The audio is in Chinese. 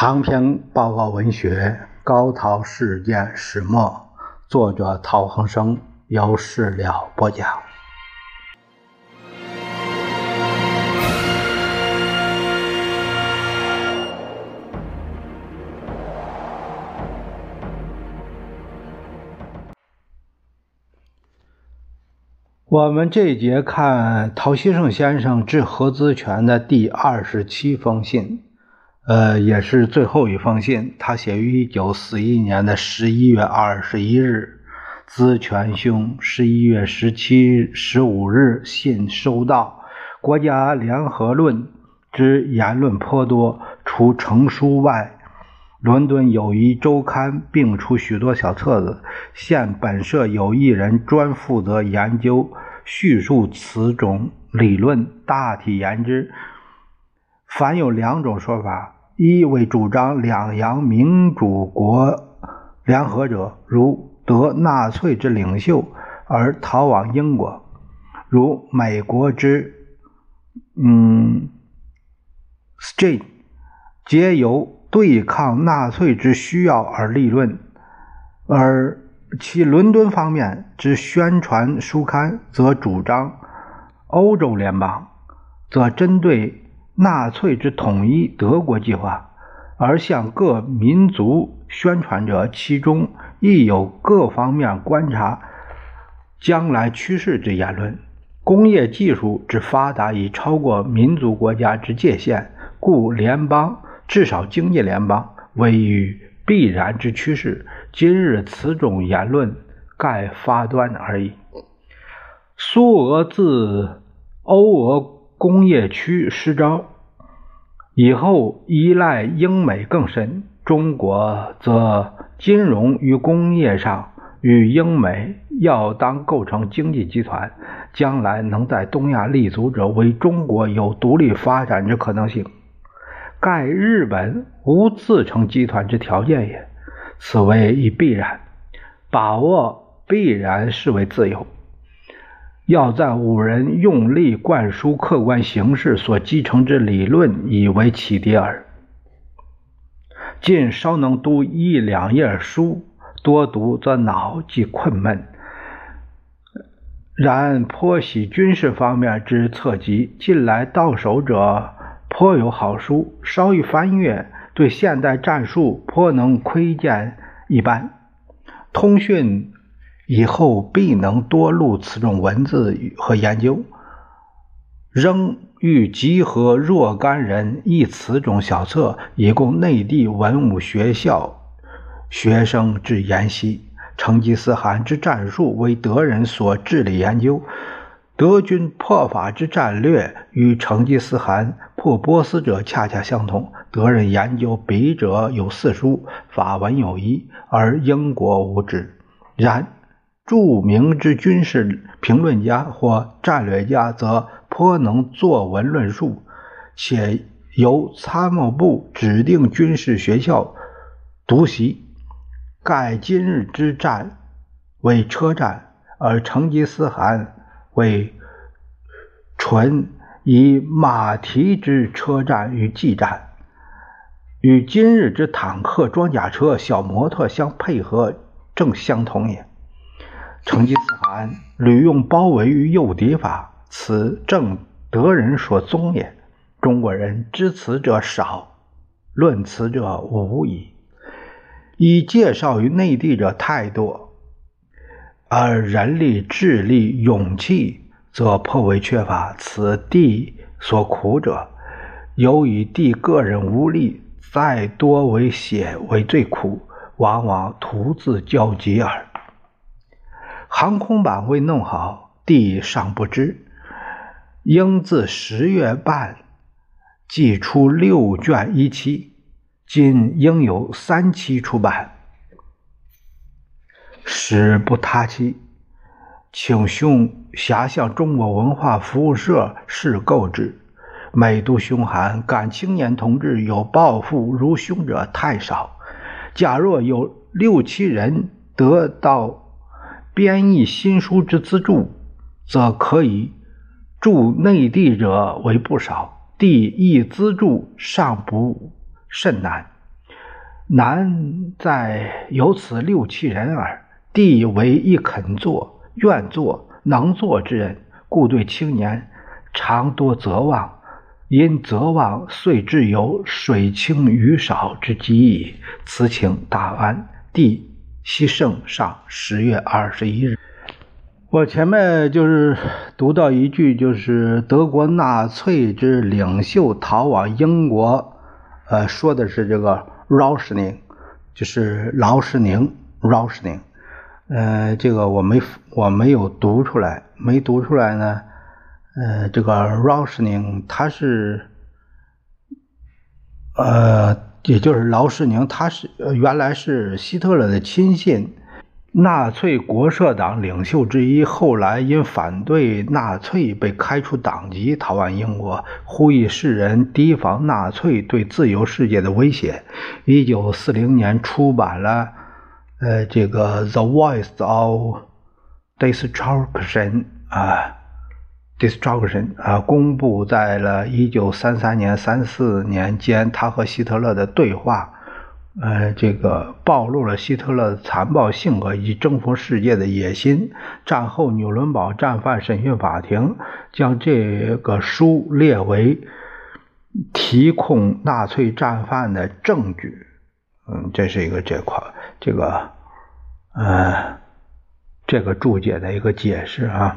长篇报告文学《高陶事件始末》，作者陶恒生，由事了播讲。我们这节看陶希圣先生致何资权的第二十七封信。呃，也是最后一封信。他写于一九四一年的十一月二十一日。资权兄十一月十七、十五日信收到。国家联合论之言论颇多，除成书外，伦敦友谊周刊并出许多小册子。现本社有一人专负责研究，叙述此种理论，大体言之。凡有两种说法。一为主张两洋民主国联合者，如得纳粹之领袖而逃往英国，如美国之嗯 s t r a t 皆由对抗纳粹之需要而立论；而其伦敦方面之宣传书刊则主张欧洲联邦，则针对。纳粹之统一德国计划，而向各民族宣传者，其中亦有各方面观察将来趋势之言论。工业技术之发达已超过民族国家之界限，故联邦至少经济联邦为与必然之趋势。今日此种言论盖发端而已。苏俄自欧俄。工业区失招以后，依赖英美更深。中国则金融与工业上与英美要当构成经济集团，将来能在东亚立足者，为中国有独立发展之可能性。盖日本无自成集团之条件也，此为一必然。把握必然视为自由。要在五人用力灌输客观形势所继承之理论，以为启迪耳。近稍能读一两页书，多读则脑即困闷。然颇喜军事方面之册籍，近来到手者颇有好书，稍一翻阅，对现代战术颇能窥见一斑。通讯。以后必能多录此种文字和研究，仍欲集合若干人译此种小册，以供内地文武学校学生之研习。成吉思汗之战术为德人所致力研究，德军破法之战略与成吉思汗破波斯者恰恰相同。德人研究笔者有四书，法文有一，而英国无之。然。著名之军事评论家或战略家，则颇能作文论述，且由参谋部指定军事学校读习。盖今日之战为车战，而成吉思汗为纯以马蹄之车战与技战，与今日之坦克、装甲车、小摩托相配合，正相同也。成吉思汗屡用包围与诱敌法，此正德人所宗也。中国人知此者少，论此者无矣。以介绍于内地者太多，而人力、智力、勇气则颇为缺乏。此地所苦者，由于地个人无力，再多为血为最苦，往往徒自交集耳。航空版未弄好，地尚不知。应自十月半寄出六卷一期，今应有三期出版。始不他期，请兄辖向中国文化服务社试购之。每读兄函，感青年同志有抱负如兄者太少。假若有六七人得到。编译新书之资助，则可以助内地者为不少。地亦资助尚不甚难。难在有此六七人耳，弟为一肯做、愿做、能做之人，故对青年常多责望。因责望，遂至有水清鱼少之机矣。此请大安。弟西圣上十月二十一日。我前面就是读到一句，就是德国纳粹之领袖逃往英国，呃，说的是这个 Rauschning，就是劳什宁，Rauschning，呃，这个我没我没有读出来，没读出来呢，呃，这个 Rauschning 他是，呃，也就是劳什宁，他是原来是希特勒的亲信。纳粹国社党领袖之一，后来因反对纳粹被开除党籍，逃往英国，呼吁世人提防纳粹对自由世界的威胁。一九四零年出版了，呃，这个《The Voice of Destruction》啊，《Destruction》啊，公布在了一九三三年、三四年间，他和希特勒的对话。呃，这个暴露了希特勒残暴性格以及征服世界的野心。战后，纽伦堡战犯审讯法庭将这个书列为提控纳粹战犯的证据。嗯，这是一个这块这个呃这个注解的一个解释啊。